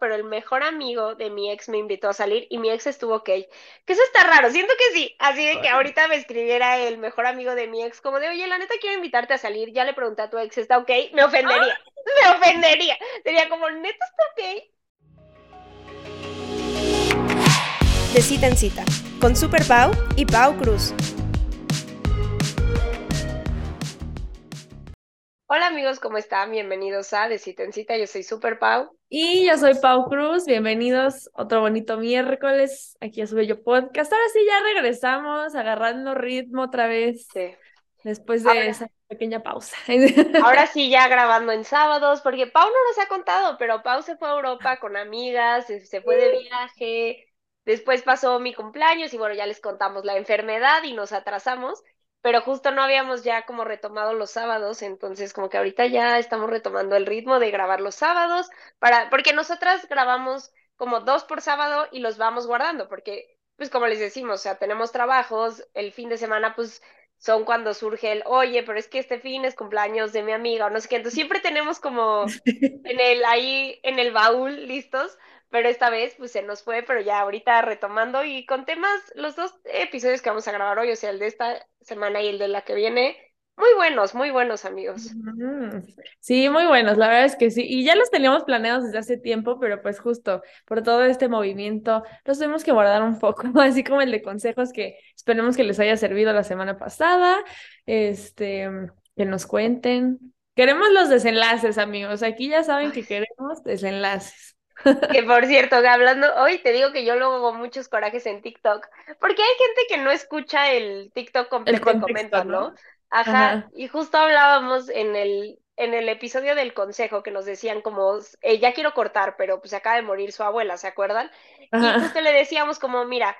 pero el mejor amigo de mi ex me invitó a salir y mi ex estuvo ok. Que eso está raro, siento que sí, así de que ahorita me escribiera el mejor amigo de mi ex como de, oye, la neta quiero invitarte a salir, ya le pregunté a tu ex, ¿está ok? Me ofendería, me ofendería. Sería como, neta está ok. De cita en cita, con Super Pau y Pau Cruz. Hola amigos, ¿cómo están? Bienvenidos a De Cita en Cita, yo soy Super Pau. Y yo soy Pau Cruz, bienvenidos otro bonito miércoles aquí a su bello podcast. Ahora sí ya regresamos agarrando ritmo otra vez. Sí. Después de esa pequeña pausa. Ahora sí ya grabando en sábados, porque Pau no nos ha contado, pero Pau se fue a Europa con amigas, se fue de viaje, después pasó mi cumpleaños y bueno, ya les contamos la enfermedad y nos atrasamos pero justo no habíamos ya como retomado los sábados, entonces como que ahorita ya estamos retomando el ritmo de grabar los sábados, para, porque nosotras grabamos como dos por sábado y los vamos guardando, porque pues como les decimos, o sea, tenemos trabajos, el fin de semana pues son cuando surge el, oye, pero es que este fin es cumpleaños de mi amiga o no sé qué, entonces siempre tenemos como en el, ahí en el baúl listos pero esta vez pues se nos fue, pero ya ahorita retomando y con temas, los dos episodios que vamos a grabar hoy, o sea, el de esta semana y el de la que viene, muy buenos, muy buenos amigos. Sí, muy buenos, la verdad es que sí, y ya los teníamos planeados desde hace tiempo, pero pues justo por todo este movimiento los tenemos que guardar un poco, así como el de consejos que esperemos que les haya servido la semana pasada, este, que nos cuenten. Queremos los desenlaces, amigos. Aquí ya saben que queremos desenlaces. Que por cierto, hablando, hoy te digo que yo luego hago muchos corajes en TikTok, porque hay gente que no escucha el TikTok completo y comenta, ¿no? Ajá, y justo hablábamos en el, en el episodio del consejo que nos decían como, eh, ya quiero cortar, pero pues acaba de morir su abuela, ¿se acuerdan? Y justo le decíamos como, mira,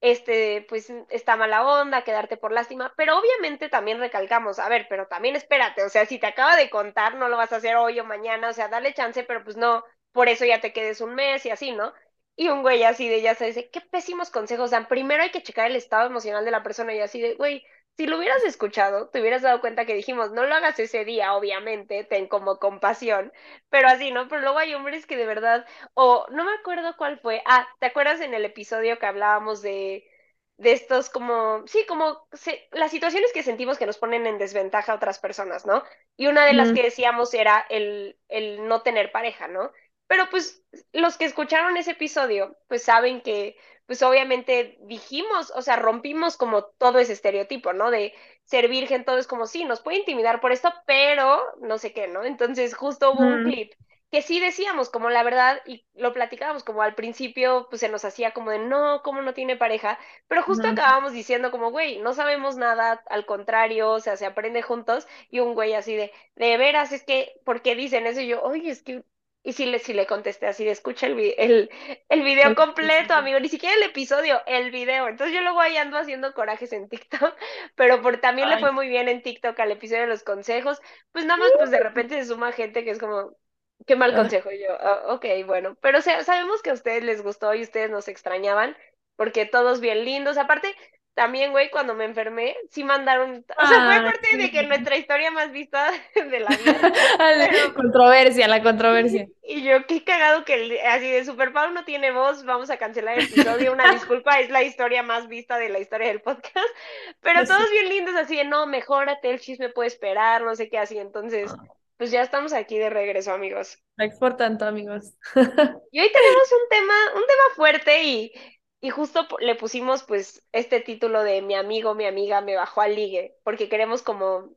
este, pues está mala onda, quedarte por lástima, pero obviamente también recalcamos, a ver, pero también espérate, o sea, si te acaba de contar, no lo vas a hacer hoy o mañana, o sea, dale chance, pero pues no, por eso ya te quedes un mes y así, ¿no? Y un güey así de, ya se dice, qué pésimos consejos dan. Primero hay que checar el estado emocional de la persona y así de, güey, si lo hubieras escuchado, te hubieras dado cuenta que dijimos, no lo hagas ese día, obviamente, ten como compasión, pero así, ¿no? Pero luego hay hombres que de verdad, o no me acuerdo cuál fue, ah, ¿te acuerdas en el episodio que hablábamos de, de estos como, sí, como las situaciones que sentimos que nos ponen en desventaja a otras personas, ¿no? Y una de las que decíamos era el, el no tener pareja, ¿no? Pero pues los que escucharon ese episodio, pues saben que, pues obviamente dijimos, o sea, rompimos como todo ese estereotipo, ¿no? De ser virgen, todo es como, sí, nos puede intimidar por esto, pero no sé qué, ¿no? Entonces justo hubo un clip que sí decíamos como la verdad y lo platicábamos como al principio pues se nos hacía como de no, ¿cómo no tiene pareja? Pero justo acabamos diciendo como, güey, no sabemos nada, al contrario, o sea, se aprende juntos y un güey así de, de veras, es que, ¿por qué dicen eso? Y yo, oye, es que y sí le, sí le contesté así de escucha el, el, el video completo, amigo, ni siquiera el episodio, el video. Entonces yo luego ahí ando haciendo corajes en TikTok, pero por, también le fue muy bien en TikTok al episodio de los consejos. Pues nada más, pues de repente se suma gente que es como, qué mal consejo. yo, ah, ok, bueno, pero sabemos que a ustedes les gustó y ustedes nos extrañaban, porque todos bien lindos. Aparte, también, güey, cuando me enfermé, sí mandaron, o sea, fue ah, parte de que nuestra historia más vista de la vida. la controversia, la controversia. Y yo, qué cagado que así de Super Pau no tiene voz, vamos a cancelar el episodio, una disculpa, es la historia más vista de la historia del podcast, pero pues todos bien lindos, así de, no, mejórate, el chisme puede esperar, no sé qué, así, entonces, ah. pues ya estamos aquí de regreso, amigos. por tanto, amigos. y hoy tenemos un tema, un tema fuerte y y justo le pusimos pues este título de mi amigo, mi amiga me bajó al ligue, porque queremos como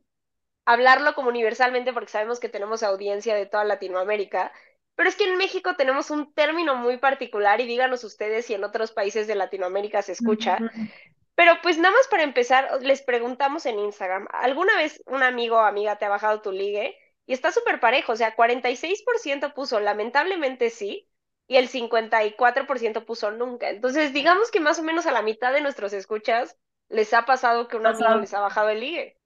hablarlo como universalmente porque sabemos que tenemos audiencia de toda Latinoamérica, pero es que en México tenemos un término muy particular y díganos ustedes si en otros países de Latinoamérica se escucha. Pero pues nada más para empezar, les preguntamos en Instagram, ¿alguna vez un amigo o amiga te ha bajado tu ligue? Y está súper parejo, o sea, 46% puso lamentablemente sí, y el 54% puso nunca. Entonces, digamos que más o menos a la mitad de nuestros escuchas les ha pasado que un amigo les ha bajado el ligue.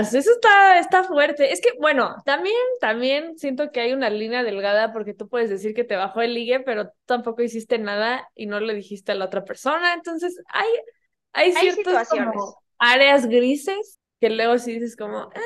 Eso está, está fuerte. Es que, bueno, también, también siento que hay una línea delgada porque tú puedes decir que te bajó el ligue, pero tampoco hiciste nada y no le dijiste a la otra persona. Entonces, hay, hay ciertas áreas grises que luego sí dices como, ah",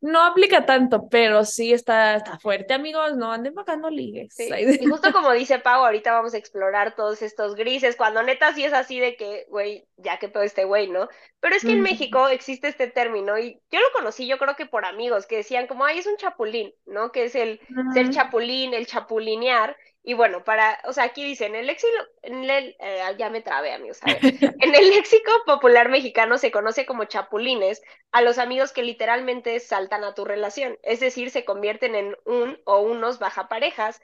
no aplica tanto, pero sí está, está fuerte, amigos, no anden bajando ligues. Y justo como dice Pau, ahorita vamos a explorar todos estos grises, cuando neta sí es así de que, güey, ya que todo este güey, ¿no? Pero es que en México existe este término y yo lo conocí, yo creo que por amigos que decían como, ay, es un chapulín, ¿no? Que es el ser chapulín, el chapulinear. Y bueno, para, o sea, aquí dice, en el léxico, eh, ya me trabé, amigos, en el léxico popular mexicano se conoce como chapulines a los amigos que literalmente saltan a tu relación, es decir, se convierten en un o unos baja parejas.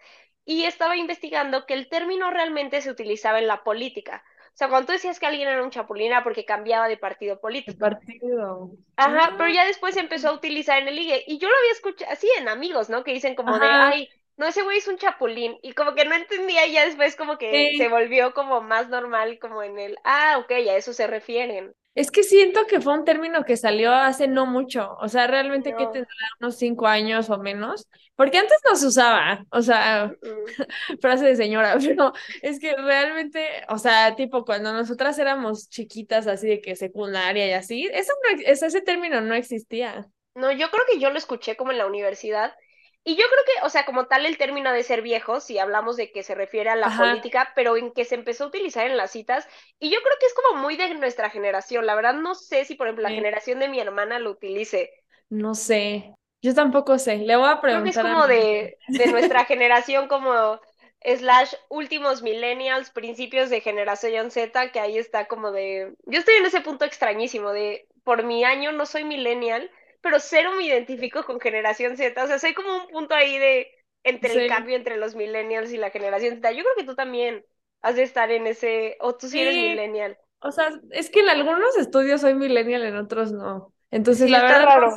Y estaba investigando que el término realmente se utilizaba en la política. O sea, cuando tú decías que alguien era un chapulín era porque cambiaba de partido político. partido. Ajá, pero ya después se empezó a utilizar en el ligue. Y yo lo había escuchado así en amigos, ¿no? Que dicen como de, ay, no, ese güey es un chapulín. Y como que no entendía, y ya después como que se volvió como más normal, como en el, ah, ok, a eso se refieren. Es que siento que fue un término que salió hace no mucho, o sea, realmente que tendrá unos cinco años o menos, porque antes no se usaba, o sea, frase de señora, pero es que realmente, o sea, tipo cuando nosotras éramos chiquitas así de que secundaria y así, eso no, ese término no existía. No, yo creo que yo lo escuché como en la universidad y yo creo que, o sea, como tal el término de ser viejo, si hablamos de que se refiere a la política, pero en que se empezó a utilizar en las citas, y yo creo que es como muy de nuestra generación. La verdad no sé si, por ejemplo, la generación de mi hermana lo utilice. No sé, yo tampoco sé, le voy a preguntar. Creo que es como de, de nuestra generación, como slash últimos millennials, principios de generación Z, que ahí está como de... Yo estoy en ese punto extrañísimo de, por mi año no soy millennial, pero cero me identifico con generación Z. O sea, soy como un punto ahí de entre el cambio entre los millennials y la generación Z. Yo creo que tú también has de estar en ese, o tú sí, eres millennial. O sea, es que en algunos estudios soy millennial, en otros no. Entonces, la verdad, raro.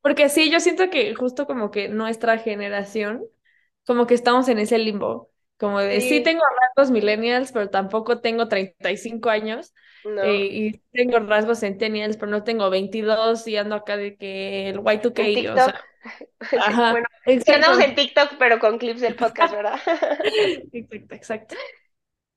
porque sí, yo siento que justo como que nuestra generación, como que estamos en ese limbo, como de sí, tengo rasgos millennials, pero tampoco tengo 35 años. Eh, y tengo rasgos centennials, pero no tengo 22 y ando acá de que el Y2K, o sea. Ajá, bueno, andamos en TikTok, pero con clips del podcast, ¿verdad? exacto, exacto.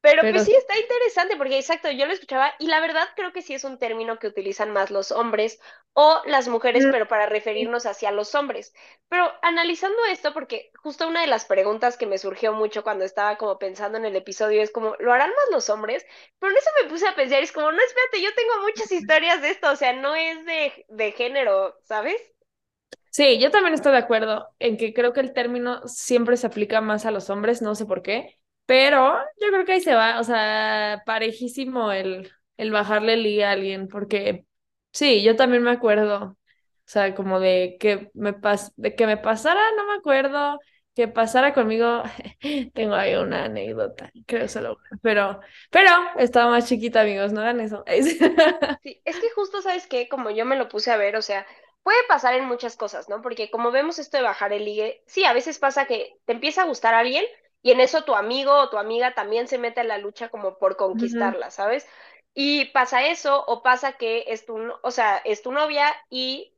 Pero, pues sí, está interesante porque exacto, yo lo escuchaba y la verdad creo que sí es un término que utilizan más los hombres o las mujeres, mm. pero para referirnos hacia los hombres. Pero analizando esto, porque justo una de las preguntas que me surgió mucho cuando estaba como pensando en el episodio es como, ¿lo harán más los hombres? Pero en eso me puse a pensar, es como, no, espérate, yo tengo muchas historias de esto, o sea, no es de, de género, ¿sabes? Sí, yo también estoy de acuerdo en que creo que el término siempre se aplica más a los hombres, no sé por qué. Pero yo creo que ahí se va, o sea, parejísimo el, el bajarle el a alguien, porque sí, yo también me acuerdo, o sea, como de que me pas de que me pasara, no me acuerdo, que pasara conmigo, tengo ahí una anécdota, creo solo pero, pero estaba más chiquita, amigos, no hagan eso. Sí, es que justo, ¿sabes qué? Como yo me lo puse a ver, o sea, puede pasar en muchas cosas, ¿no? Porque como vemos esto de bajar el ligue, sí, a veces pasa que te empieza a gustar a alguien, y en eso tu amigo o tu amiga también se mete en la lucha como por conquistarla, ¿sabes? Y pasa eso, o pasa que es tu, o sea, es tu novia y,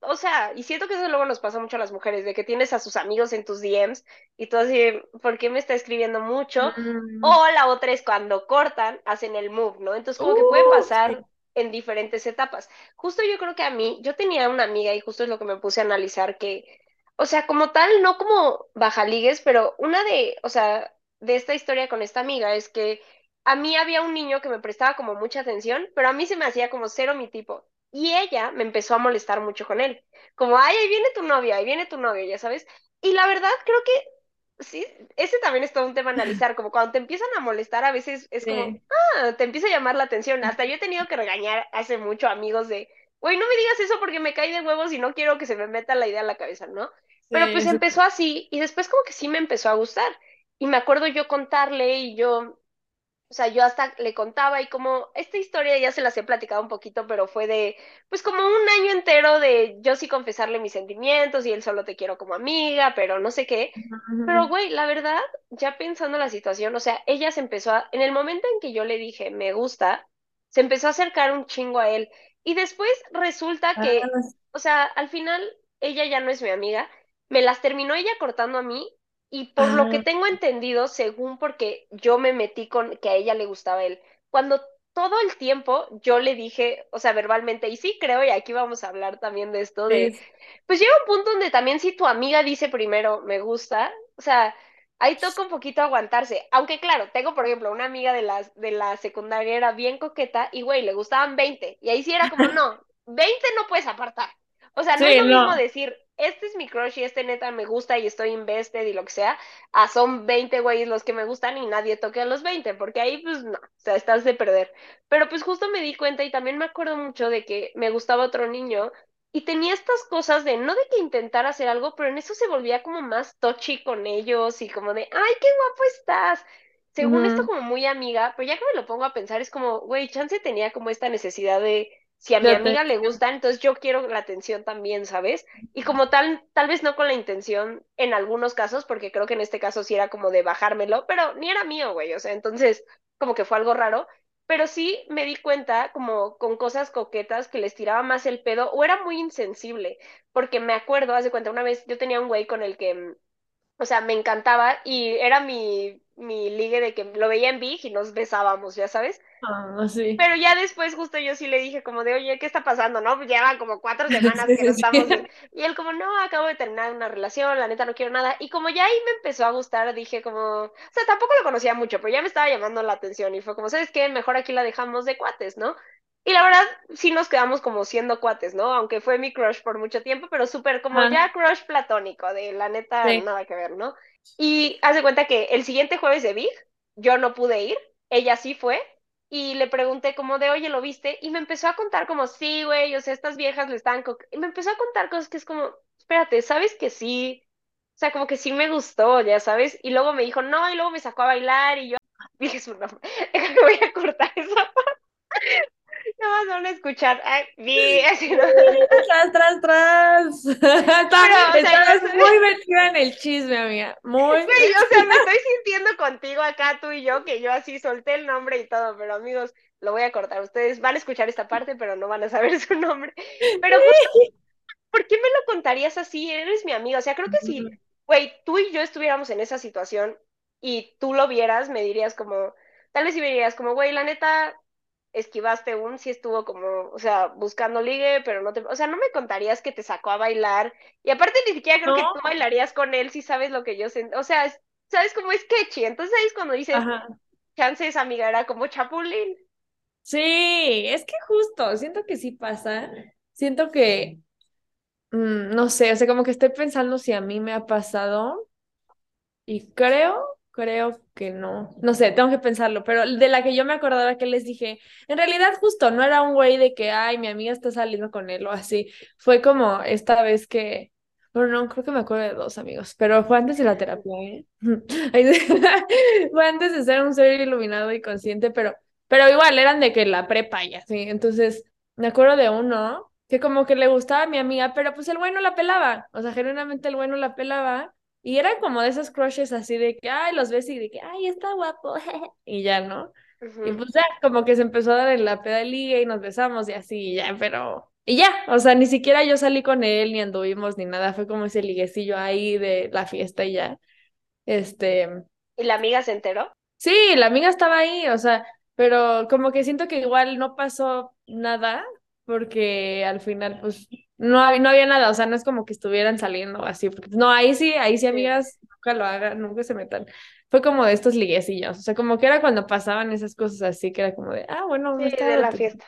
o sea, y siento que eso luego nos pasa mucho a las mujeres, de que tienes a sus amigos en tus DMs y tú así, ¿por qué me está escribiendo mucho? Mm. O la otra es cuando cortan, hacen el move, ¿no? Entonces como que puede pasar en diferentes etapas. Justo yo creo que a mí, yo tenía una amiga y justo es lo que me puse a analizar que o sea, como tal, no como bajaligues, pero una de, o sea, de esta historia con esta amiga es que a mí había un niño que me prestaba como mucha atención, pero a mí se me hacía como cero mi tipo. Y ella me empezó a molestar mucho con él. Como, ay, ahí viene tu novia, ahí viene tu novio, ya sabes. Y la verdad creo que sí, ese también es todo un tema a analizar, como cuando te empiezan a molestar a veces es como, ah, te empieza a llamar la atención. Hasta yo he tenido que regañar hace mucho amigos de, güey, no me digas eso porque me cae de huevos y no quiero que se me meta la idea en la cabeza, ¿no? Pero pues empezó así y después como que sí me empezó a gustar. Y me acuerdo yo contarle y yo, o sea, yo hasta le contaba y como esta historia ya se las he platicado un poquito, pero fue de, pues como un año entero de yo sí confesarle mis sentimientos y él solo te quiero como amiga, pero no sé qué. Pero güey, la verdad, ya pensando la situación, o sea, ella se empezó a, en el momento en que yo le dije me gusta, se empezó a acercar un chingo a él. Y después resulta que, ah, o sea, al final ella ya no es mi amiga me las terminó ella cortando a mí y por lo que tengo entendido, según porque yo me metí con que a ella le gustaba él, cuando todo el tiempo yo le dije, o sea, verbalmente, y sí creo, y aquí vamos a hablar también de esto, de, pues llega un punto donde también si tu amiga dice primero, me gusta, o sea, ahí toca un poquito aguantarse. Aunque claro, tengo por ejemplo una amiga de la, de la secundaria, era bien coqueta y güey, le gustaban 20. Y ahí sí era como, no, 20 no puedes apartar. O sea, no es lo mismo decir, este es mi crush y este neta me gusta y estoy invested y lo que sea, a son 20 güeyes los que me gustan y nadie toque a los 20, porque ahí pues no, o sea, estás de perder. Pero pues justo me di cuenta y también me acuerdo mucho de que me gustaba otro niño y tenía estas cosas de, no de que intentar hacer algo, pero en eso se volvía como más touchy con ellos y como de, ay, qué guapo estás. Según esto como muy amiga, pero ya que me lo pongo a pensar, es como, güey, Chance tenía como esta necesidad de, si a mi amiga le gusta, entonces yo quiero la atención también, ¿sabes? Y como tal, tal vez no con la intención en algunos casos, porque creo que en este caso sí era como de bajármelo, pero ni era mío, güey, o sea, entonces como que fue algo raro, pero sí me di cuenta como con cosas coquetas que les tiraba más el pedo o era muy insensible, porque me acuerdo, haz de cuenta, una vez yo tenía un güey con el que, mm, o sea, me encantaba y era mi, mi ligue de que lo veía en Big y nos besábamos, ya sabes. Ah, sí. Pero ya después justo yo sí le dije como de, oye, ¿qué está pasando? No, pues llevan como cuatro semanas que no estamos. Y él como, no, acabo de terminar una relación, la neta no quiero nada. Y como ya ahí me empezó a gustar, dije como, o sea, tampoco lo conocía mucho, pero ya me estaba llamando la atención y fue como, ¿sabes qué? Mejor aquí la dejamos de cuates, ¿no? Y la verdad, sí nos quedamos como siendo cuates, ¿no? Aunque fue mi crush por mucho tiempo, pero súper como ya crush platónico, de la neta, nada que ver, ¿no? Y haz de cuenta que el siguiente jueves de Big, yo no pude ir, ella sí fue, y le pregunté como de, oye, ¿lo viste? Y me empezó a contar como, sí, güey, o sea, estas viejas le están... Y me empezó a contar cosas que es como, espérate, ¿sabes que sí? O sea, como que sí me gustó, ya sabes. Y luego me dijo, no, y luego me sacó a bailar y yo dije su nombre. voy a cortar esa no vas a escuchar. Ay, Tras, tras, tras. Estás muy metida en el chisme, amiga. Muy. Sí, o sea, me estoy sintiendo contigo acá, tú y yo, que yo así solté el nombre y todo, pero amigos, lo voy a cortar. Ustedes van a escuchar esta parte, pero no van a saber su nombre. Pero, ¿por qué me lo contarías así? Eres mi amiga. O sea, creo que si, güey, tú y yo estuviéramos en esa situación y tú lo vieras, me dirías como, tal vez si me dirías como, güey, la neta, esquivaste un, si estuvo como, o sea, buscando ligue, pero no te, o sea, no me contarías que te sacó a bailar. Y aparte ni siquiera creo que tú bailarías con él si sabes lo que yo sé, o sea, sabes cómo es sketchy. Entonces ahí es cuando dices, chance esa amiga era como chapulín. Sí, es que justo, siento que sí pasa. Siento que, mm, no sé, o sea, como que estoy pensando si a mí me ha pasado y creo Creo que no. No sé, tengo que pensarlo, pero de la que yo me acordaba que les dije, en realidad justo no era un güey de que, ay, mi amiga está saliendo con él o así. Fue como esta vez que, bueno, no, creo que me acuerdo de dos amigos, pero fue antes de la terapia, ¿eh? fue antes de ser un ser iluminado y consciente, pero, pero igual eran de que la prepa ya, ¿sí? Entonces, me acuerdo de uno que como que le gustaba a mi amiga, pero pues el güey no la pelaba, o sea, genuinamente el güey no la pelaba y eran como de esos crushes así de que, ay, los ves y de que, ay, está guapo, y ya, ¿no? Y pues ya, como que se empezó a dar en la pedalía y nos besamos y así, y ya, pero... Y ya, o sea, ni siquiera yo salí con él, ni anduvimos, ni nada, fue como ese liguecillo ahí de la fiesta y ya. Este... ¿Y la amiga se enteró? Sí, la amiga estaba ahí, o sea, pero como que siento que igual no pasó nada, porque al final, pues, no, había, no había nada, o sea, no es como que estuvieran saliendo así, porque, no, ahí sí, ahí sí, amigas, nunca lo hagan, nunca se metan. Fue como de estos liguecillos, o sea, como que era cuando pasaban esas cosas así, que era como de, ah, bueno, sí, de la fiesta.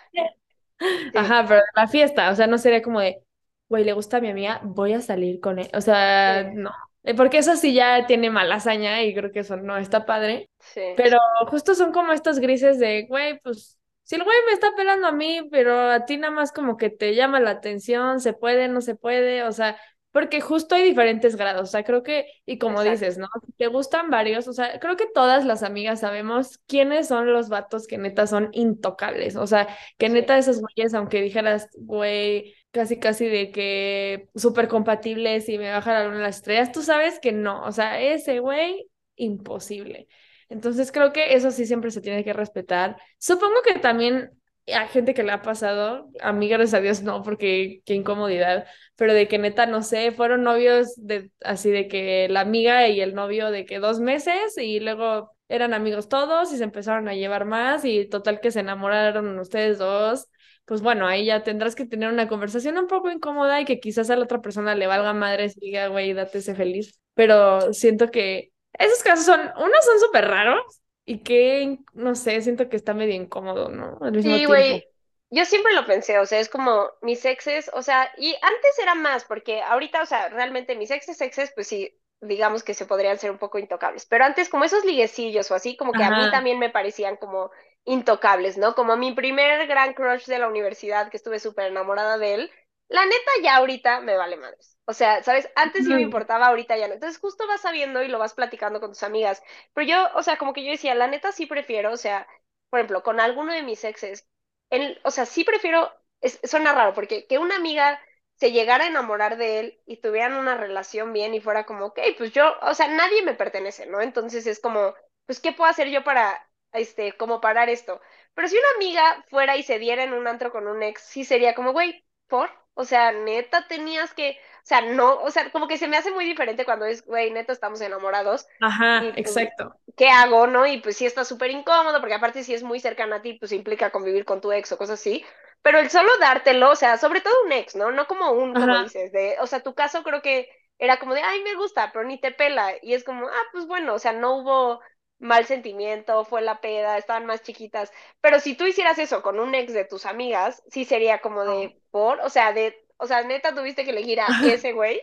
Ajá, pero de la fiesta, o sea, no sería como de, güey, le gusta a mi amiga, voy a salir con él, o sea, no, eh, porque eso sí ya tiene mala hazaña y creo que eso no está padre, sí. pero justo son como estos grises de, güey, pues si el güey me está pelando a mí, pero a ti nada más como que te llama la atención, se puede, no se puede, o sea, porque justo hay diferentes grados, o sea, creo que, y como dices, ¿no? Te gustan varios, o sea, creo que todas las amigas sabemos quiénes son los vatos que neta son intocables, o sea, que neta esos güeyes, aunque dijeras, güey, casi casi de que súper compatibles y me baja la luna las estrellas, tú sabes que no, o sea, ese güey, imposible. Entonces creo que eso sí siempre se tiene que respetar. Supongo que también a gente que le ha pasado, a mí gracias a Dios no, porque qué incomodidad, pero de que neta, no sé, fueron novios de así de que la amiga y el novio de que dos meses y luego eran amigos todos y se empezaron a llevar más y total que se enamoraron ustedes dos. Pues bueno, ahí ya tendrás que tener una conversación un poco incómoda y que quizás a la otra persona le valga madre y diga, güey, date ese feliz. Pero siento que esos casos son, unos son súper raros y que, no sé, siento que está medio incómodo, ¿no? Al mismo sí, güey. Yo siempre lo pensé, o sea, es como mis exes, o sea, y antes era más, porque ahorita, o sea, realmente mis exes, exes, pues sí, digamos que se podrían ser un poco intocables, pero antes como esos liguecillos o así, como que a mí también me parecían como intocables, ¿no? Como mi primer gran crush de la universidad, que estuve súper enamorada de él, la neta ya ahorita me vale madres. O sea, ¿sabes? Antes sí me importaba, ahorita ya no. Entonces justo vas sabiendo y lo vas platicando con tus amigas. Pero yo, o sea, como que yo decía, la neta sí prefiero, o sea, por ejemplo, con alguno de mis exes, el, o sea, sí prefiero, es, suena raro, porque que una amiga se llegara a enamorar de él y tuvieran una relación bien y fuera como, ok, pues yo, o sea, nadie me pertenece, ¿no? Entonces es como, pues, ¿qué puedo hacer yo para, este, como parar esto? Pero si una amiga fuera y se diera en un antro con un ex, sí sería como, güey, ¿por? O sea, neta tenías que, sea, no, o sea, como que se me hace muy diferente cuando es, güey, neta estamos enamorados. Ajá, pues, exacto. ¿Qué hago, no? Y pues sí está súper incómodo, porque aparte si es muy cercana a ti, pues implica convivir con tu ex o cosas así. Pero el solo dártelo, o sea, sobre todo un ex, ¿no? No como un, como dices, de, o sea, tu caso creo que era como de, ay, me gusta, pero ni te pela. Y es como, ah, pues bueno, o sea, no hubo mal sentimiento, fue la peda, estaban más chiquitas. Pero si tú hicieras eso con un ex de tus amigas, sí sería como de, por, o sea, de, o sea, neta tuviste que elegir a ese güey.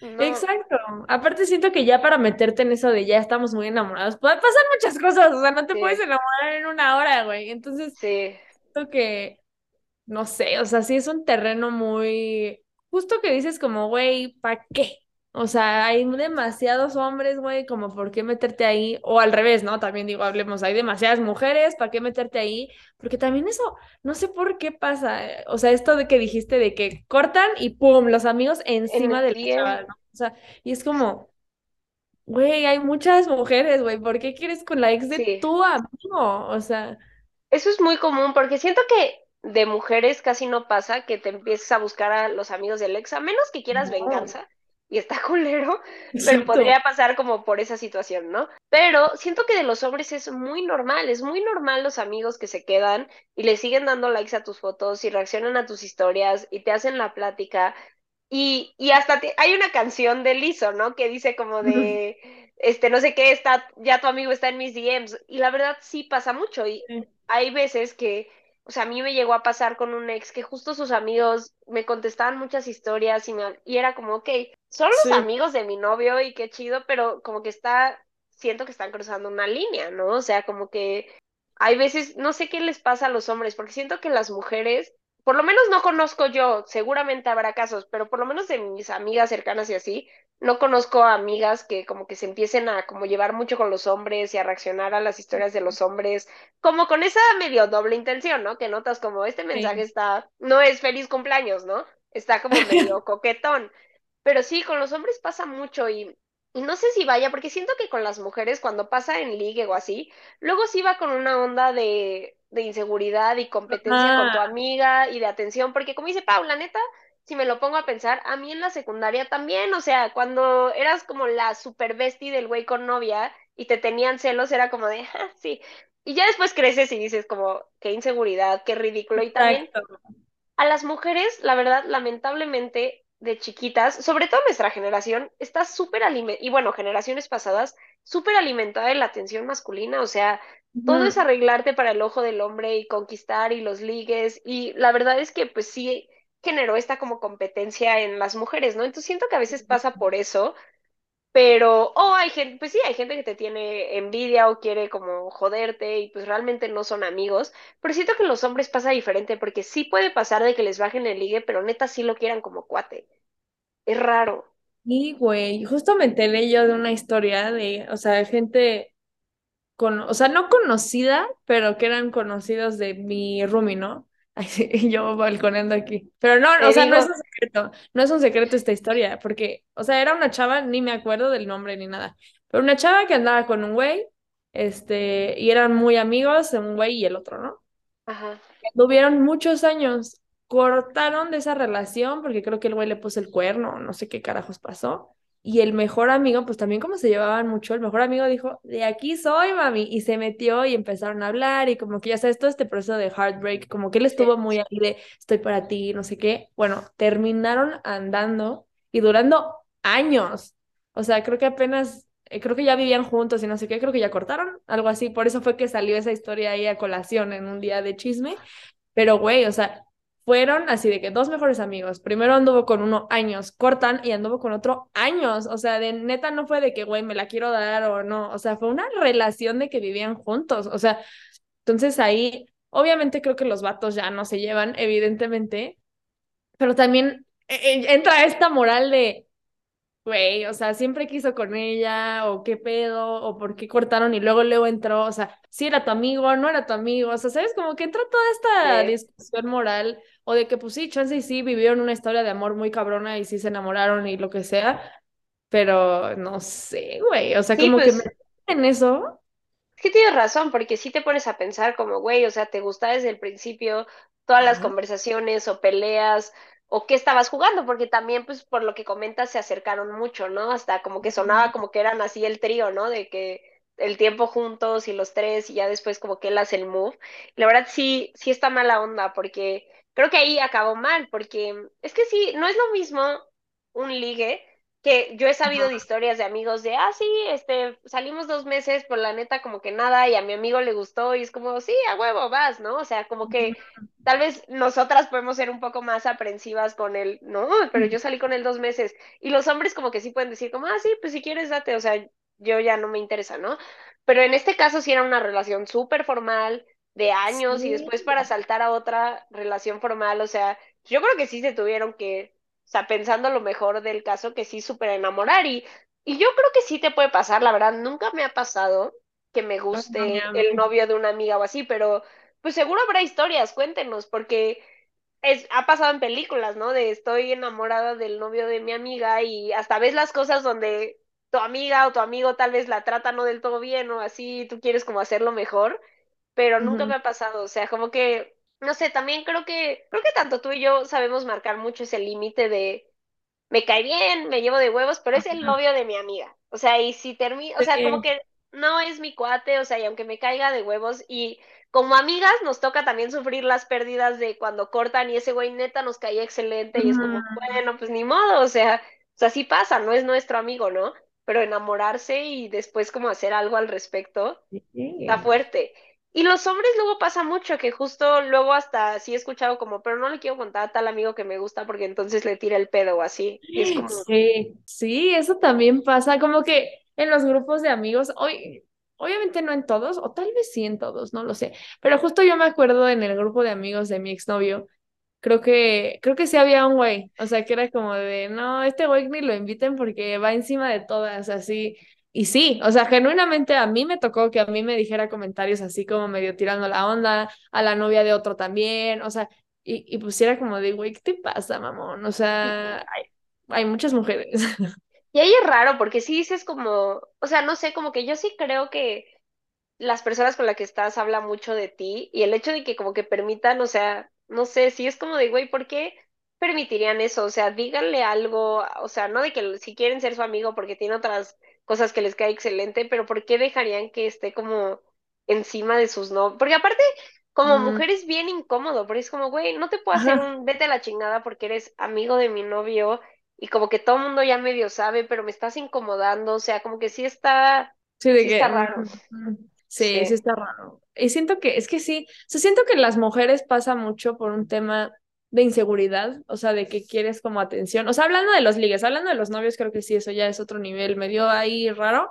Exacto. Aparte siento que ya para meterte en eso de ya estamos muy enamorados, puede pasar muchas cosas, o sea, no te puedes enamorar en una hora, güey. Entonces, sí. siento que no sé, o sea, sí es un terreno muy, justo que dices como, güey, ¿para qué? O sea, hay demasiados hombres, güey, como por qué meterte ahí, o al revés, ¿no? También digo, hablemos, hay demasiadas mujeres, ¿para qué meterte ahí? Porque también eso, no sé por qué pasa, eh, o sea, esto de que dijiste de que cortan y pum, los amigos encima del chaval, ¿no? O sea, y es como, güey, hay muchas mujeres, güey, ¿por qué quieres con la ex de tu amigo? O sea... Eso es muy común, porque siento que de mujeres casi no pasa que te empieces a buscar a los amigos del ex, a menos que quieras venganza. Y está culero, pero podría pasar como por esa situación, ¿no? Pero siento que de los hombres es muy normal, es muy normal los amigos que se quedan y le siguen dando likes a tus fotos y reaccionan a tus historias y te hacen la plática. Y, y hasta hay una canción de Lizo, ¿no? Que dice como de, este, no sé qué, está, ya tu amigo está en mis DMs. Y la verdad sí pasa mucho y hay veces que o sea, a mí me llegó a pasar con un ex que justo sus amigos me contestaban muchas historias y, me, y era como, ok, son los amigos de mi novio y qué chido, pero como que está, siento que están cruzando una línea, ¿no? O sea, como que hay veces, no sé qué les pasa a los hombres, porque siento que las mujeres por lo menos no conozco yo, seguramente habrá casos, pero por lo menos de mis amigas cercanas y así, no conozco amigas que como que se empiecen a como llevar mucho con los hombres y a reaccionar a las historias de los hombres, como con esa medio doble intención, ¿no? Que notas como este mensaje está, no es feliz cumpleaños, ¿no? Está como medio coquetón. Pero sí, con los hombres pasa mucho y, y no sé si vaya, porque siento que con las mujeres cuando pasa en ligue o así, luego sí va con una onda de de inseguridad y competencia con tu amiga y de atención, porque como dice Paula, neta, si me lo pongo a pensar, a mí en la secundaria también, o sea, cuando eras como la super bestie del güey con novia y te tenían celos, era como de, ah, sí. Y ya después creces y dices como, qué inseguridad, qué ridículo. Y también a las mujeres, la verdad, lamentablemente, de chiquitas, sobre todo nuestra generación, está súper alimentada, y bueno, generaciones pasadas, súper alimentada de la atención masculina, o sea, todo es arreglarte para el ojo del hombre y conquistar y los ligues. Y la verdad es que pues sí generó esta como competencia en las mujeres, ¿no? Entonces siento que a veces pasa por eso, pero, oh, hay gente, pues sí, hay gente que te tiene envidia o quiere como joderte y pues realmente no son amigos, pero siento que en los hombres pasa diferente porque sí puede pasar de que les bajen el ligue, pero neta sí lo quieran como cuate. Es raro. Sí, güey, justo me enteré yo de una historia de, o sea, gente con, o sea, no conocida, pero que eran conocidos de mi roomie, ¿no? Y yo balconeando aquí. Pero no, o sea, no es un secreto, no es un secreto esta historia, porque, o sea, era una chava, ni me acuerdo del nombre ni nada, pero una chava que andaba con un güey, este, y eran muy amigos, un güey y el otro, ¿no? Ajá. Tuvieron muchos años, cortaron de esa relación porque creo que el güey le puso el cuerno, no sé qué carajos pasó. Y el mejor amigo, pues también como se llevaban mucho, el mejor amigo dijo, de aquí soy, mami, y se metió y empezaron a hablar y como que ya sabes, todo este proceso de heartbreak, como que él estuvo muy ahí de, estoy para ti, no sé qué. Bueno, terminaron andando y durando años. O sea, creo que apenas, eh, creo que ya vivían juntos y no sé qué, creo que ya cortaron, algo así. Por eso fue que salió esa historia ahí a colación en un día de chisme. Pero, güey, o sea, fueron así de que dos mejores amigos. Primero anduvo con uno años, cortan y anduvo con otro años. O sea, de neta no fue de que, güey, me la quiero dar o no. O sea, fue una relación de que vivían juntos. O sea, entonces ahí, obviamente creo que los vatos ya no se llevan, evidentemente, pero también e, e, entra esta moral de, güey, o sea, siempre quiso con ella, o qué pedo, o por qué cortaron y luego luego entró, o sea, si era tu amigo, no era tu amigo, o sea, ¿sabes? Como que entró toda esta discusión moral, o de que pues sí, chance y sí vivieron una historia de amor muy cabrona y sí se enamoraron y lo que sea, pero no sé, güey, o sea, como que pues me en eso. Es que tienes razón, porque si te pones a pensar como, güey, o sea, te gusta desde el principio todas las conversaciones o peleas o qué estabas jugando, porque también, pues, por lo que comentas, se acercaron mucho, ¿no? Hasta como que sonaba como que eran así el trío, ¿no? De que el tiempo juntos y los tres y ya después como que él hace el move. La verdad sí, sí está mala onda, porque creo que ahí acabó mal, porque es que sí, no es lo mismo un ligue que yo he sabido de historias de amigos de, ah, sí, este, salimos dos meses, por la neta como que nada, y a mi amigo le gustó, y es como, sí, a huevo, vas, ¿no? O sea, como que tal vez nosotras podemos ser un poco más aprensivas con él, no, pero yo salí con él dos meses, y los hombres como que sí pueden decir como, ah, sí, pues si quieres date, o sea, yo ya no me interesa, ¿no? Pero en este caso sí era una relación súper formal, de años, y después para saltar a otra relación formal, o sea, yo creo que sí se tuvieron que o sea, pensando lo mejor del caso, que sí súper enamorar. Y, y yo creo que sí te puede pasar, la verdad, nunca me ha pasado que me guste el novio de una amiga o así, pero pues seguro habrá historias, cuéntenos, porque es, ha pasado en películas, ¿no? De estoy enamorada del novio de mi amiga y hasta ves las cosas donde tu amiga o tu amigo tal vez la trata no del todo bien o así, tú quieres como hacerlo mejor, pero nunca me ha pasado, o sea, como que no sé, también creo que, creo que tanto tú y yo sabemos marcar mucho ese límite de me cae bien, me llevo de huevos, pero es el novio de mi amiga. O sea, y si termina, o sea, como que no es mi cuate, o sea, y aunque me caiga de huevos, y como amigas nos toca también sufrir las pérdidas de cuando cortan y ese güey neta nos caía excelente y es como, bueno, pues ni modo, o sea, o sea, sí pasa, no es nuestro amigo, ¿no? Pero enamorarse y después como hacer algo al respecto, está fuerte. Y los hombres luego pasa mucho, que justo luego hasta sí he escuchado como, pero no le quiero contar a tal amigo que me gusta porque entonces le tira el pedo o así. Sí, sí, eso también pasa, como que en los grupos de amigos, hoy, obviamente no en todos, o tal vez sí en todos, no lo sé, pero justo yo me acuerdo en el grupo de amigos de mi exnovio, creo que, creo que sí había un güey, o sea, que era como de, no, este güey ni lo inviten porque va encima de todas, así, y sí, o sea, genuinamente a mí me tocó que a mí me dijera comentarios así como medio tirando la onda, a la novia de otro también, o sea, y, y pusiera como de, güey, ¿qué te pasa, mamón? O sea, hay, hay muchas mujeres. Y ahí es raro, porque sí dices como, o sea, no sé, como que yo sí creo que las personas con las que estás hablan mucho de ti y el hecho de que como que permitan, o sea, no sé, sí es como de, güey, ¿por qué permitirían eso? O sea, díganle algo, o sea, no de que si quieren ser su amigo porque tiene otras cosas que les cae excelente, pero ¿por qué dejarían que esté como encima de sus novios? Porque aparte, como mujer es bien incómodo, porque es como, güey, no te puedo hacer un vete a la chingada porque eres amigo de mi novio y como que todo el mundo ya medio sabe, pero me estás incomodando, o sea, como que sí está, sí, está raro. Sí, sí, está raro. Y siento que, es que sí, o siento que las mujeres pasa mucho por un tema de inseguridad, o sea, de que quieres como atención. O sea, hablando de los ligues, hablando de los novios, creo que sí, eso ya es otro nivel medio ahí raro,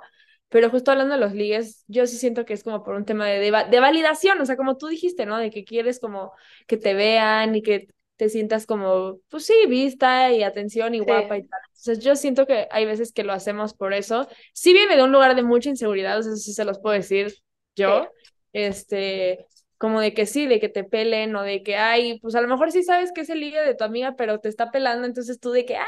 pero justo hablando de los ligues, yo sí siento que es como por un tema de, de, validación, o sea, como tú dijiste, ¿no? De que quieres como que te vean y que te sientas como, pues sí, vista y atención y guapa y tal. Entonces yo siento que hay veces que lo hacemos por eso. Sí viene de un lugar de mucha inseguridad, o sea, sí se los puedo decir yo. Este, como de que sí, de que te pelen o de que, ay, pues a lo mejor sí sabes que es el ligue de tu amiga, pero te está pelando, entonces tú de que, ah,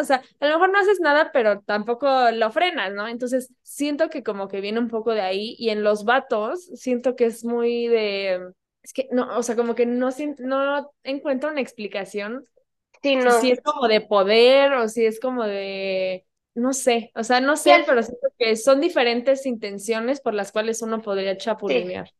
o sea, a lo mejor no haces nada, pero tampoco lo frenas, ¿no? Entonces siento que como que viene un poco de ahí y en los vatos siento que es muy de, es que no, o sea, como que no, no encuentro una explicación. Sí, no. Si es como de poder o si es como de, no sé, o sea, no sé, pero siento que son diferentes intenciones por las cuales uno podría chapulinear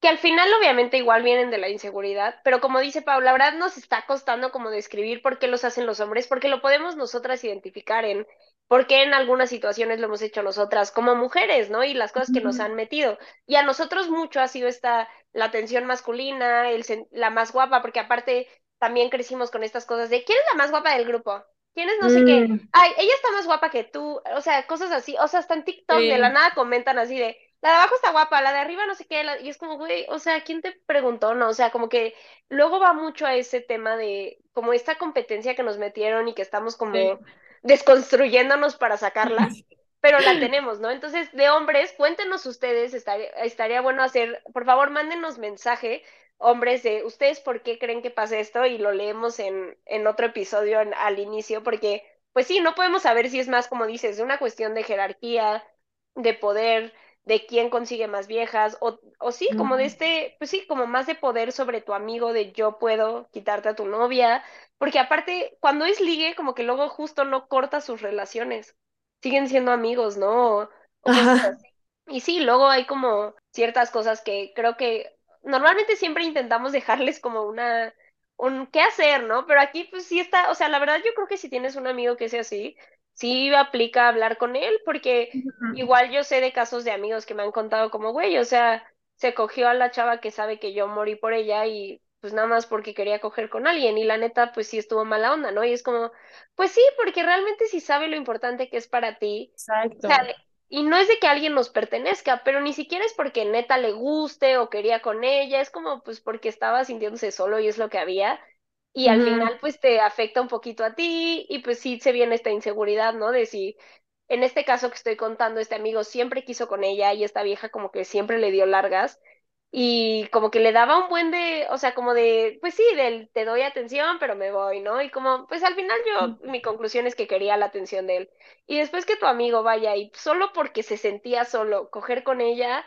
que al final obviamente igual vienen de la inseguridad, pero como dice Paula, la verdad nos está costando como describir por qué los hacen los hombres, porque lo podemos nosotras identificar en por qué en algunas situaciones lo hemos hecho nosotras como mujeres, ¿no? Y las cosas que nos han metido. Y a nosotros mucho ha sido esta, la atención masculina, el, la más guapa, porque aparte también crecimos con estas cosas de, ¿quién es la más guapa del grupo? ¿Quién es no sé qué? Mm. Ay, ella está más guapa que tú, o sea, cosas así, o sea, hasta en TikTok de la nada comentan así de, la de abajo está guapa, la de arriba no sé qué, y es como, güey, o sea, ¿quién te preguntó? No, o sea, como que luego va mucho a ese tema de como esta competencia que nos metieron y que estamos como desconstruyéndonos para sacarla, pero la tenemos, ¿no? Entonces, de hombres, cuéntenos ustedes, estaría, estaría bueno hacer, por favor, mándenos mensaje, hombres, de ustedes por qué creen que pasa esto y lo leemos en, en otro episodio al inicio, porque, pues sí, no podemos saber si es más, como dices, una cuestión de jerarquía, de poder, de quién consigue más viejas, o, o sí, como de este, pues sí, como más de poder sobre tu amigo, de yo puedo quitarte a tu novia, porque aparte, cuando es ligue, como que luego justo no corta sus relaciones, siguen siendo amigos, ¿no? Y sí, luego hay como ciertas cosas que creo que normalmente siempre intentamos dejarles como una, un qué hacer, ¿no? Pero aquí pues sí está, o sea, la verdad yo creo que si tienes un amigo que sea así, sí aplica hablar con él, porque igual yo sé de casos de amigos que me han contado como, güey, o sea, se cogió a la chava que sabe que yo morí por ella y pues nada más porque quería coger con alguien y la neta pues sí estuvo mala onda, ¿no? Y es como, pues sí, porque realmente sí sabe lo importante que es para ti. Exacto. y no es de que alguien nos pertenezca, pero ni siquiera es porque neta le guste o quería con ella, es como pues porque estaba sintiéndose solo y es lo que había y al final pues te afecta un poquito a ti y pues sí se viene esta inseguridad, ¿no? De si en este caso que estoy contando, este amigo siempre quiso con ella y esta vieja como que siempre le dio largas y como que le daba un buen de, o sea, como de, pues sí, del te doy atención, pero me voy, ¿no? Y como, pues al final yo, mi conclusión es que quería la atención de él. Y después que tu amigo vaya y solo porque se sentía solo, coger con ella,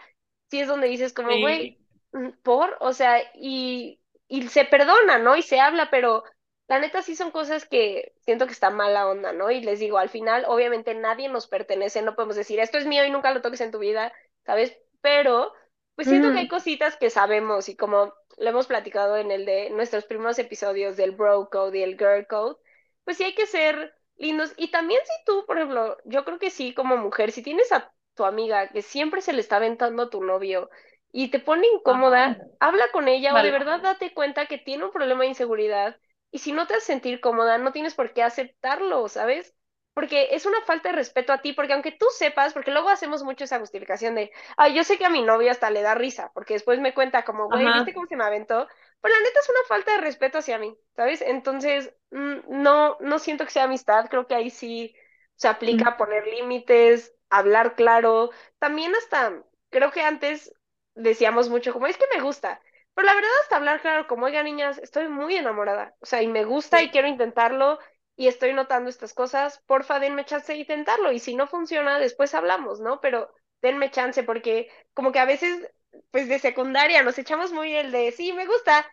sí es donde dices como, güey, mm, por, o sea, y y se perdona, ¿no? Y se habla, pero la neta sí son cosas que siento que está mala onda, ¿no? Y les digo, al final, obviamente nadie nos pertenece, no podemos decir, esto es mío y nunca lo toques en tu vida, ¿sabes? Pero, pues siento que hay cositas que sabemos y como lo hemos platicado en el de nuestros primeros episodios del Bro Code y el Girl Code, pues sí hay que ser lindos. Y también si tú, por ejemplo, yo creo que sí, como mujer, si tienes a tu amiga que siempre se le está aventando a tu novio y te pone incómoda, habla con ella o de verdad date cuenta que tiene un problema de inseguridad y si no te haces sentir cómoda, no tienes por qué aceptarlo, ¿sabes? Porque es una falta de respeto a ti, porque aunque tú sepas, porque luego hacemos mucho esa justificación de, ay, yo sé que a mi novio hasta le da risa, porque después me cuenta como, güey, ¿viste cómo se me aventó? Pero la neta es una falta de respeto hacia mí, ¿sabes? Entonces, mm, no, no siento que sea amistad, creo que ahí sí se aplica poner límites, hablar claro, también hasta, creo que antes decíamos mucho como, es que me gusta. Pero la verdad, hasta hablar claro, como, oiga, niñas, estoy muy enamorada. O sea, y me gusta y quiero intentarlo y estoy notando estas cosas. Porfa, denme chance de intentarlo. Y si no funciona, después hablamos, ¿no? Pero denme chance porque como que a veces, pues de secundaria nos echamos muy el de, sí, me gusta.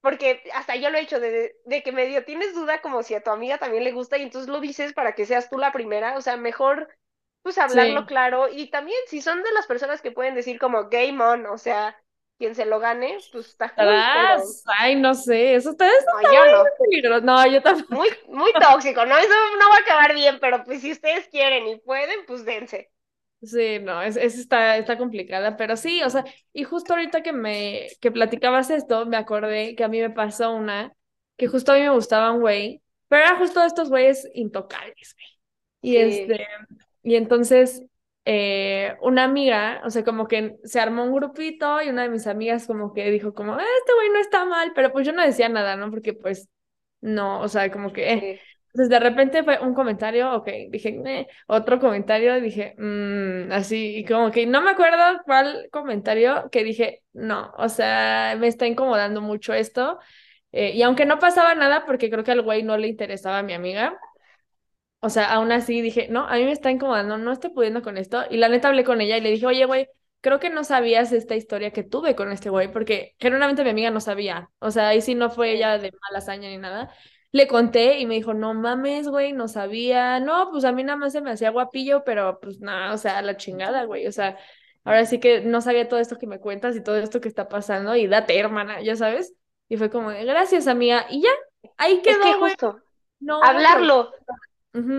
Porque hasta yo lo he hecho, de, de que medio tienes duda como si a tu amiga también le gusta y entonces lo dices para que seas tú la primera. O sea, mejor pues hablarlo claro y también si son de las personas que pueden decir como game on, o sea, quien se lo gane, pues está cool, Ay, no sé, eso ustedes no, yo no. No, yo tampoco. Muy, muy tóxico, ¿no? Eso no va a acabar bien, pero pues si ustedes quieren y pueden, pues dense. Sí, no, es, es, está, está complicada, pero sí, o sea, y justo ahorita que me, que platicabas esto, me acordé que a mí me pasó una, que justo a mí me gustaba un güey, pero era justo de estos güeyes intocables, güey. Y este, y entonces eh, una amiga, o sea, como que se armó un grupito y una de mis amigas como que dijo como, ah, este güey no está mal, pero pues yo no decía nada, ¿no? Porque pues no, o sea, como que... Eh. Entonces de repente fue un comentario, ok, dije, eh", otro comentario, dije, mmm, así, y como que no me acuerdo cuál comentario que dije, no, o sea, me está incomodando mucho esto. y aunque no pasaba nada, porque creo que al güey no le interesaba a mi amiga, o sea, aún así dije, no, a mí me está incomodando, no estoy pudiendo con esto. Y la neta hablé con ella y le dije, oye, güey, creo que no sabías esta historia que tuve con este güey, porque generalmente mi amiga no sabía, o sea, ahí sí no fue ella de mala hazaña ni nada. Le conté y me dijo, no mames, güey, no sabía, no, pues a mí nada más se me hacía guapillo, pero pues nada, o sea, la chingada, güey, o sea, ahora sí que no sabía todo esto que me cuentas y todo esto que está pasando y date, hermana, ya sabes. Y fue como, gracias, amiga, y ya, ahí quedó, es que justo, no, hablarlo.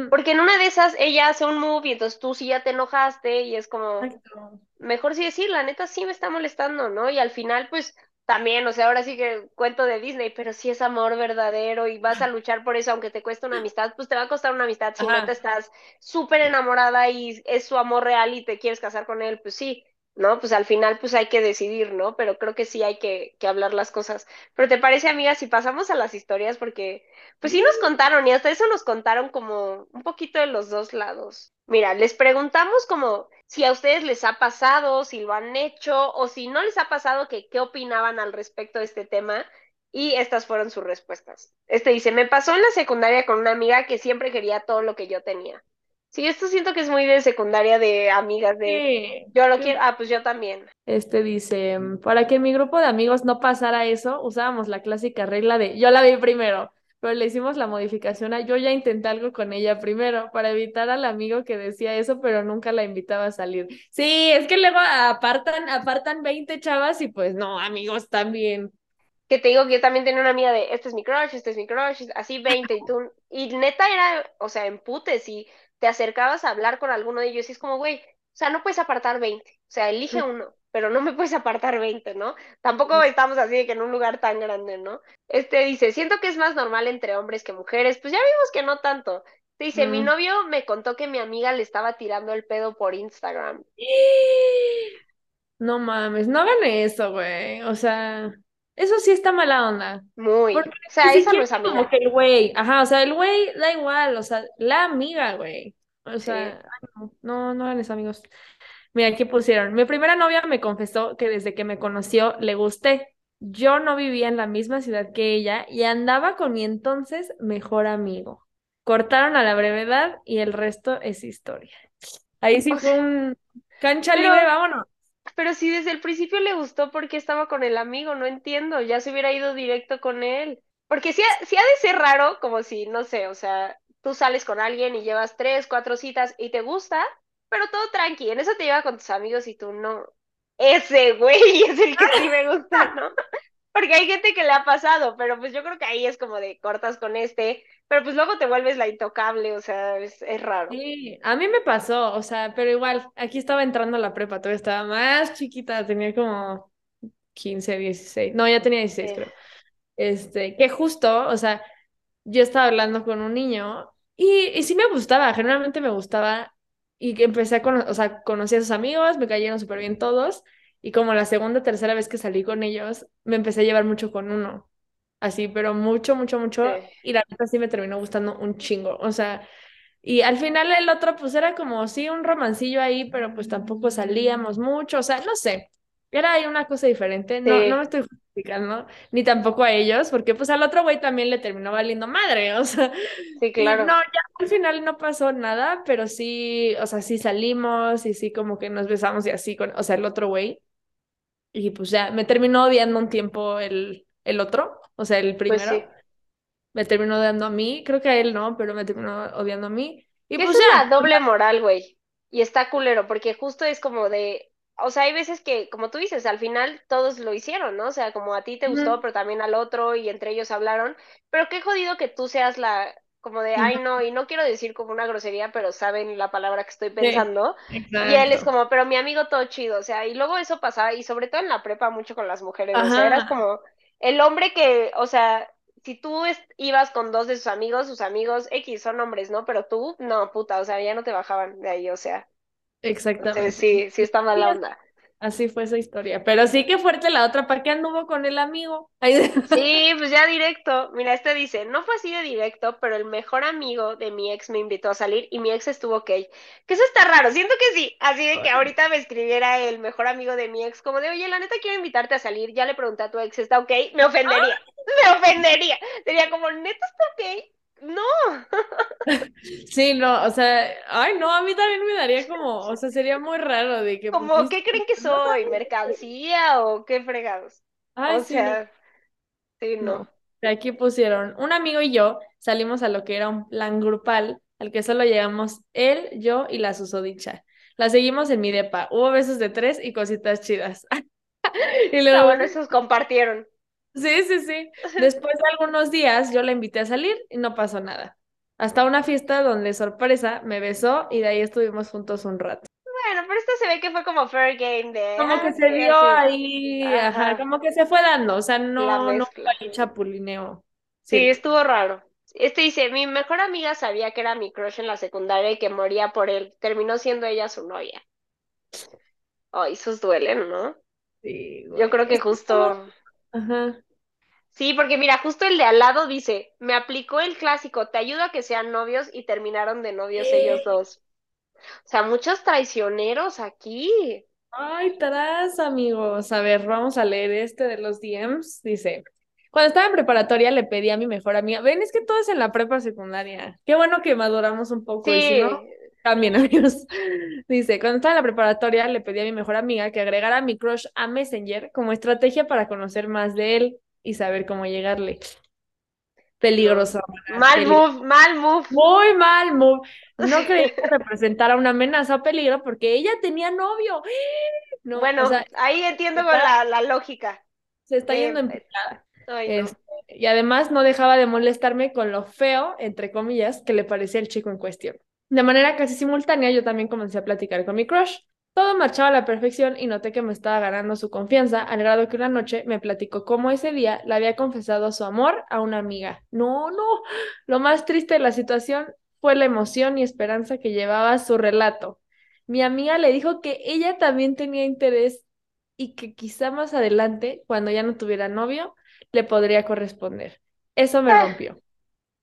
Porque en una de esas ella hace un move y entonces tú sí ya te enojaste y es como, mejor sí decir, la neta sí me está molestando, ¿no? Y al final, pues también, o sea, ahora sí que cuento de Disney, pero si es amor verdadero y vas a luchar por eso, aunque te cueste una amistad, pues te va a costar una amistad. Si no te estás súper enamorada y es su amor real y te quieres casar con él, pues sí, ¿no? Pues al final pues hay que decidir, ¿no? Pero creo que sí hay que, que, hablar las cosas. Pero ¿te parece, amiga, si pasamos a las historias? Porque pues sí nos contaron y hasta eso nos contaron como un poquito de los dos lados. Mira, les preguntamos como si a ustedes les ha pasado, si lo han hecho o si no les ha pasado, que qué opinaban al respecto de este tema. Y estas fueron sus respuestas. Este dice, me pasó en la secundaria con una amiga que siempre quería todo lo que yo tenía. Sí, esto siento que es muy de secundaria de amigas de yo lo quiero, ah, pues yo también. Este dice, para que mi grupo de amigos no pasara eso, usábamos la clásica regla de yo la vi primero, pero le hicimos la modificación a yo ya intenté algo con ella primero para evitar al amigo que decía eso, pero nunca la invitaba a salir. Sí, es que luego apartan, apartan 20 chavas y pues no, amigos también. Que te digo que yo también tenía una amiga de este es mi crush, este es mi crush, así 20 y tú, y neta era, o sea, en putes y te acercabas a hablar con alguno de ellos y es como, güey, o sea, no puedes apartar 20, o sea, elige uno, pero no me puedes apartar 20, ¿no? Tampoco estamos así de que en un lugar tan grande, ¿no? Este dice, siento que es más normal entre hombres que mujeres, pues ya vimos que no tanto. Dice, mi novio me contó que mi amiga le estaba tirando el pedo por Instagram. No mames, no hagan eso, güey. O sea, eso sí está mala onda. Muy. o sea, esa no es amiga. Como que el güey, ajá, o sea, el güey da igual, o sea, la amiga, güey. O sea, no, no, eran amigos. Mira, aquí pusieron. Mi primera novia me confesó que desde que me conoció le gusté. Yo no vivía en la misma ciudad que ella y andaba con mi entonces mejor amigo. Cortaron a la brevedad y el resto es historia. Ahí sí fue un cancha libre, vámonos. Pero si desde el principio le gustó porque estaba con el amigo, no entiendo, ya se hubiera ido directo con él. Porque si ha, ha de ser raro, como si, no sé, o sea, tú sales con alguien y llevas tres, cuatro citas y te gusta, pero todo tranqui, en eso te lleva con tus amigos y tú no. Ese güey es el que sí me gusta, ¿no? Porque hay gente que le ha pasado, pero pues yo creo que ahí es como de cortas con este, pero pues luego te vuelves la intocable, o sea, es, raro. Sí, a mí me pasó, o sea, pero igual, aquí estaba entrando a la prepa, todavía estaba más chiquita, tenía como 15, 16, no, ya tenía 16 creo. Este, que justo, o sea, yo estaba hablando con un niño y, y sí me gustaba, generalmente me gustaba y que empecé a conocer, o sea, conocí a sus amigos, me cayeron súper bien todos y como la segunda tercera vez que salí con ellos, me empecé a llevar mucho con uno. Así, pero mucho, mucho, mucho. Y la neta sí me terminó gustando un chingo. O sea, y al final el otro, pues era como, sí, un romancillo ahí, pero pues tampoco salíamos mucho. O sea, no sé. Era ahí una cosa diferente. No, no me estoy justificando, ni tampoco a ellos, porque pues al otro güey también le terminó valiendo madre. O sea, sí, claro. No, ya al final no pasó nada, pero sí, o sea, sí salimos y sí como que nos besamos y así con, o sea, el otro güey. Y pues ya me terminó odiando un tiempo el, el otro, o sea, el pues primero. Me terminó odiando a mí, creo que a él no, pero me terminó odiando a mí. Y pues es una doble moral, güey. Y está culero, porque justo es como de, o sea, hay veces que, como tú dices, al final todos lo hicieron, ¿no? O sea, como a ti te gustó, pero también al otro, y entre ellos hablaron. Pero qué jodido que tú seas la, como de, ay no, y no quiero decir como una grosería, pero saben la palabra que estoy pensando. y él es como, pero mi amigo todo chido, o sea, y luego eso pasaba, y sobre todo en la prepa mucho con las mujeres, o sea, eras como el hombre que, o sea, si tú ibas con dos de sus amigos, sus amigos X son hombres, ¿no? Pero tú, no, puta, o sea, ya no te bajaban de ahí, o sea. Exactamente. sí, sí está mala onda. Así fue esa historia. Pero sí que fuerte la otra, ¿para qué anduvo con el amigo? Sí, pues ya directo. Mira, este dice, no fue así de directo, pero el mejor amigo de mi ex me invitó a salir y mi ex estuvo ok. Que eso está raro, siento que sí. Así de que ahorita me escribiera el mejor amigo de mi ex, como de, oye, la neta quiero invitarte a salir, ya le pregunté a tu ex, ¿está ok? Me ofendería, me ofendería. Sería como, ¿neta está ok? No. Sí, no, o sea, ay, no, a mí también me daría como, o sea, sería muy raro de que... Como, ¿qué creen que soy? ¿Mercancía o qué fregados? o sea, sí, no. Aquí pusieron, un amigo y yo salimos a lo que era un plan grupal, al que solo llegamos él, yo y la susodicha. La seguimos en mi depa. Hubo besos de tres y cositas chidas. y luego... bueno, esos compartieron. Sí, sí, sí. Después de algunos días yo la invité a salir y no pasó nada. Hasta una fiesta donde, sorpresa, me besó y de ahí estuvimos juntos un rato. Bueno, pero esto se ve que fue como fair game de... Como que se dio ahí, ajá. como que se fue dando, o sea, no, no fue chapulineo. Sí. estuvo raro. Este dice, mi mejor amiga sabía que era mi crush en la secundaria y que moría por él. Terminó siendo ella su novia. Ay, esos duelen, ¿no? Sí, Yo creo que justo... Ajá. Sí, porque mira, justo el de al lado dice, me aplicó el clásico, te ayudo a que sean novios y terminaron de novios ellos dos. O sea, muchos traicioneros aquí. Ay, tras, amigos. A ver, vamos a leer este de los DMs. Dice, cuando estaba en preparatoria le pedí a mi mejor amiga, ven, es que todo es en la prepa secundaria. Qué bueno que maduramos un poco y si no, también amigos. Dice, cuando estaba en la preparatoria le pedí a mi mejor amiga que agregara a mi crush a Messenger como estrategia para conocer más de él y saber cómo llegarle. Peligroso. Mal move, mal move. Muy mal move. No creía que representara una amenaza o peligro porque ella tenía novio. No, bueno, ahí entiendo la, la, lógica. Se está yendo en este, y además no dejaba de molestarme con lo feo, entre comillas, que le parecía el chico en cuestión. De manera casi simultánea, yo también comencé a platicar con mi crush. Todo marchaba a la perfección y noté que me estaba ganando su confianza, al grado que una noche me platicó cómo ese día le había confesado su amor a una amiga. No, no, lo más triste de la situación fue la emoción y esperanza que llevaba su relato. Mi amiga le dijo que ella también tenía interés y que quizá más adelante, cuando ya no tuviera novio, le podría corresponder. Eso me ah. rompió.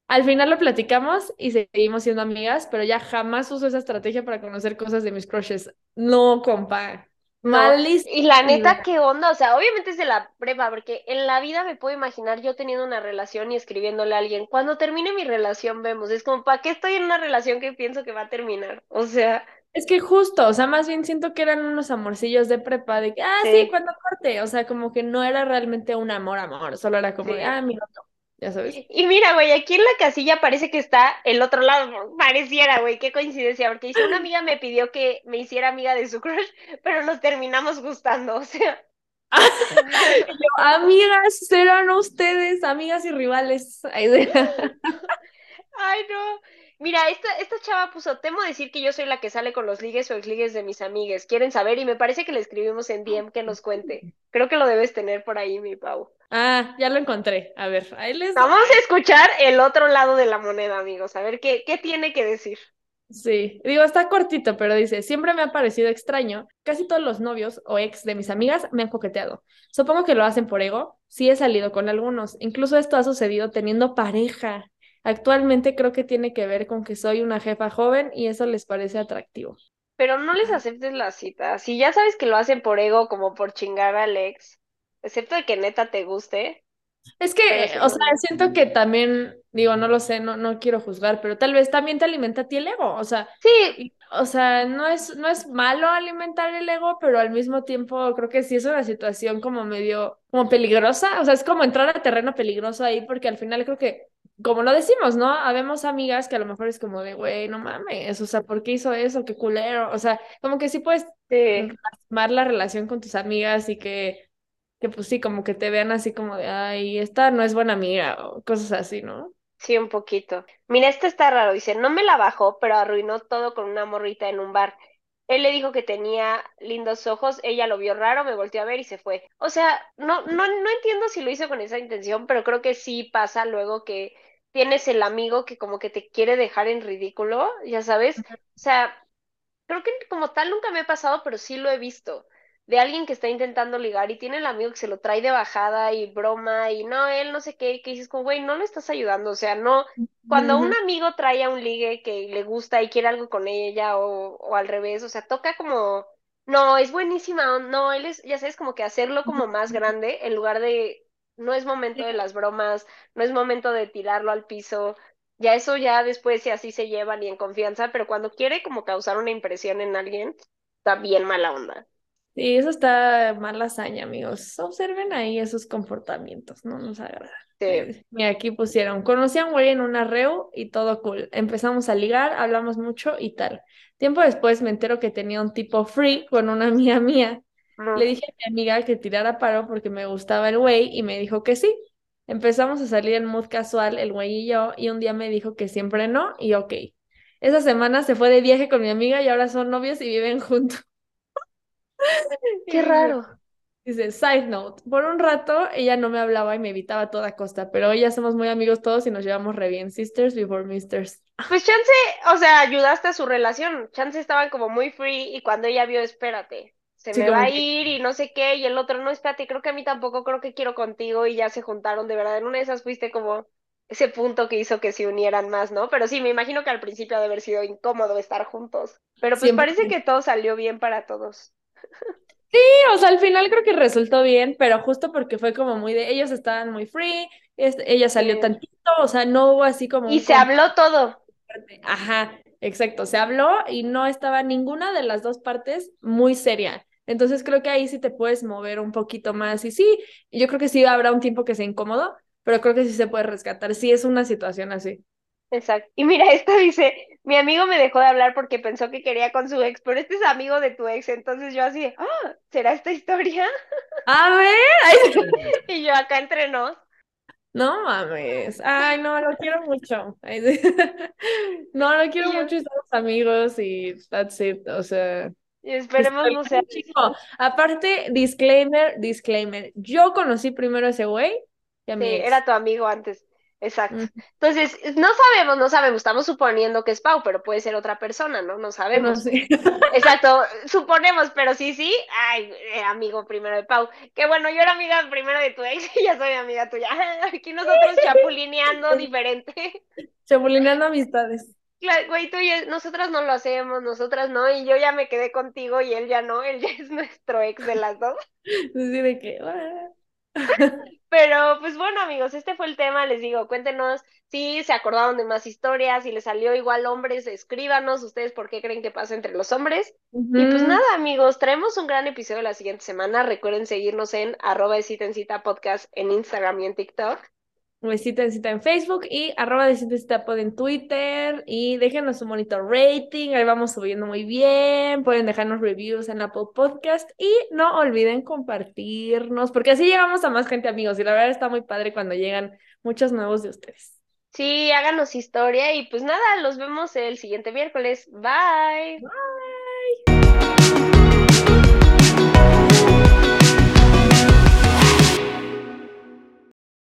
Al final lo platicamos y seguimos siendo amigas, pero ya jamás uso esa estrategia para conocer cosas de mis crushes. No, compa. Malísimo. Y la neta, ¿qué onda? O sea, obviamente es de la prepa, porque en la vida me puedo imaginar yo teniendo una relación y escribiéndole a alguien. Cuando termine mi relación, vemos. Es como, ¿para qué estoy en una relación que pienso que va a terminar? O sea. Es que justo, o sea, más bien siento que eran unos amorcillos de prepa, de que, ah, sí, cuando corte. O sea, como que no era realmente un amor, amor. Solo era como de, ah, mira, no ya sabes. Y mira, güey, aquí en la casilla parece que está el otro lado, pareciera, güey, qué coincidencia, porque dice, una amiga me pidió que me hiciera amiga de su crush, pero nos terminamos gustando, o sea. amigas, serán ustedes, amigas y rivales. Ay, no. Mira, esta, esta chava puso, temo decir que yo soy la que sale con los ligues o ligues de mis amigues. Quieren saber y me parece que le escribimos en DM que nos cuente. Creo que lo debes tener por ahí, mi Pau. Ah, ya lo encontré. A ver, ahí les... Vamos a escuchar el otro lado de la moneda, amigos. A ver qué, qué tiene que decir. Sí, digo, está cortito, pero dice, siempre me ha parecido extraño. Casi todos los novios o ex de mis amigas me han coqueteado. Supongo que lo hacen por ego. Sí he salido con algunos. Incluso esto ha sucedido teniendo pareja. Actualmente creo que tiene que ver con que soy una jefa joven y eso les parece atractivo. Pero no les aceptes la cita. Si ya sabes que lo hacen por ego, como por chingar al ex, excepto de que neta te guste. Es que, o sea, siento que también, digo, no lo sé, no, no quiero juzgar, pero tal vez también te alimenta a ti el ego, o sea, sí. o sea, no es, no es malo alimentar el ego, pero al mismo tiempo creo que sí es una situación como medio, como peligrosa, o sea, es como entrar a terreno peligroso ahí, porque al final creo que como lo decimos, ¿no? Habemos amigas que a lo mejor es como de, güey, no mames, o sea, ¿por qué hizo eso? Qué culero. O sea, como que sí puedes lastimar la relación con tus amigas y que, que pues sí, como que te vean así como de, ay, esta no es buena amiga o cosas así, ¿no? Sí, un poquito. Mira, este está raro, dice, no me la bajó, pero arruinó todo con una morrita en un bar. Él le dijo que tenía lindos ojos, ella lo vio raro, me volteó a ver y se fue. O sea, no, no, no entiendo si lo hizo con esa intención, pero creo que sí pasa luego que tienes el amigo que como que te quiere dejar en ridículo, ya sabes. O sea, creo que como tal nunca me ha pasado, pero sí lo he visto. De alguien que está intentando ligar y tiene el amigo que se lo trae de bajada y broma y no, él no sé qué, que dices como, güey, no lo estás ayudando. O sea, no, cuando un amigo trae a un ligue que le gusta y quiere algo con ella o, o al revés, o sea, toca como, no, es buenísima, no, él es, ya sabes, como que hacerlo como más grande en lugar de no es momento de las bromas, no es momento de tirarlo al piso. ya eso ya después si así se llevan y en confianza, pero cuando quiere como causar una impresión en alguien, está bien mala onda. Sí, eso está mala hazaña, amigos. Observen ahí esos comportamientos, no nos agrada. Sí. Mira, aquí pusieron, conocí a un güey en una reu y todo cool. Empezamos a ligar, hablamos mucho y tal. Tiempo después me entero que tenía un tipo free con una amiga mía. Le dije a mi amiga que tirara paro porque me gustaba el güey y me dijo que sí. Empezamos a salir en mood casual, el güey y yo, y un día me dijo que siempre no, y ok. Esa semana se fue de viaje con mi amiga y ahora son novios y viven juntos. Qué raro. Dice, side note, por un rato ella no me hablaba y me evitaba a toda costa, pero hoy ya somos muy amigos todos y nos llevamos re bien, sisters before misters. Pues chance, o sea, ayudaste a su relación, chance estaban como muy free y cuando ella vio, espérate, se me va a ir y no sé qué, y el otro, no, espérate, creo que a mí tampoco, creo que quiero contigo y ya se juntaron, de verdad, en una de esas fuiste como ese punto que hizo que se unieran más, ¿no? Pero sí, me imagino que al principio ha de haber sido incómodo estar juntos, pero pues parece que todo salió bien para todos. Sí, o sea, al final creo que resultó bien, pero justo porque fue como muy de, ellos estaban muy free, ella salió tantito, o sea, no hubo así como... Y se habló todo. Ajá, exacto, se habló y no estaba ninguna de las dos partes muy seria. Entonces creo que ahí sí te puedes mover un poquito más y sí, yo creo que sí habrá un tiempo que sea incómodo, pero creo que sí se puede rescatar, sí es una situación así. Exacto. Y mira, esto dice, mi amigo me dejó de hablar porque pensó que quería con su ex, pero este es amigo de tu ex, entonces yo así, ah, ¿será esta historia? A ver. y yo acá entre nos. No mames. Ay, no, lo quiero mucho. no, lo quiero mucho y somos amigos y that's it. O sea. Y esperemos no sea. Chico. Aparte, disclaimer, disclaimer. Yo conocí primero a ese güey. Sí, era tu amigo antes. Exacto. Entonces, no sabemos, no sabemos, estamos suponiendo que es Pau, pero puede ser otra persona, ¿no? No sabemos. Exacto, suponemos, pero sí, sí, ay, eh, amigo primero de Pau. Que bueno, yo era amiga primero de tu ex y ya soy amiga tuya. Aquí nosotros chapulineando diferente. Chapulineando amistades. Claro, güey, tú y nosotras no lo hacemos, nosotras no, y yo ya me quedé contigo y él ya no, él ya es nuestro ex de las dos. Sí, de que... Pero pues bueno amigos, este fue el tema, les digo, cuéntenos si se acordaron de más historias, si les salió igual hombres, escríbanos ustedes por qué creen que pasa entre los hombres. Y pues nada amigos, traemos un gran episodio la siguiente semana, recuerden seguirnos en arroba de cita en cita podcast en Instagram y en TikTok. Besita en cita en Facebook y arroba de cita cita pod en Twitter y déjenos su monitor rating, ahí vamos subiendo muy bien, pueden dejarnos reviews en Apple Podcast y no olviden compartirnos, porque así llegamos a más gente amigos y la verdad está muy padre cuando llegan muchos nuevos de ustedes. Sí, háganos historia y pues nada, los vemos el siguiente miércoles. Bye. Bye.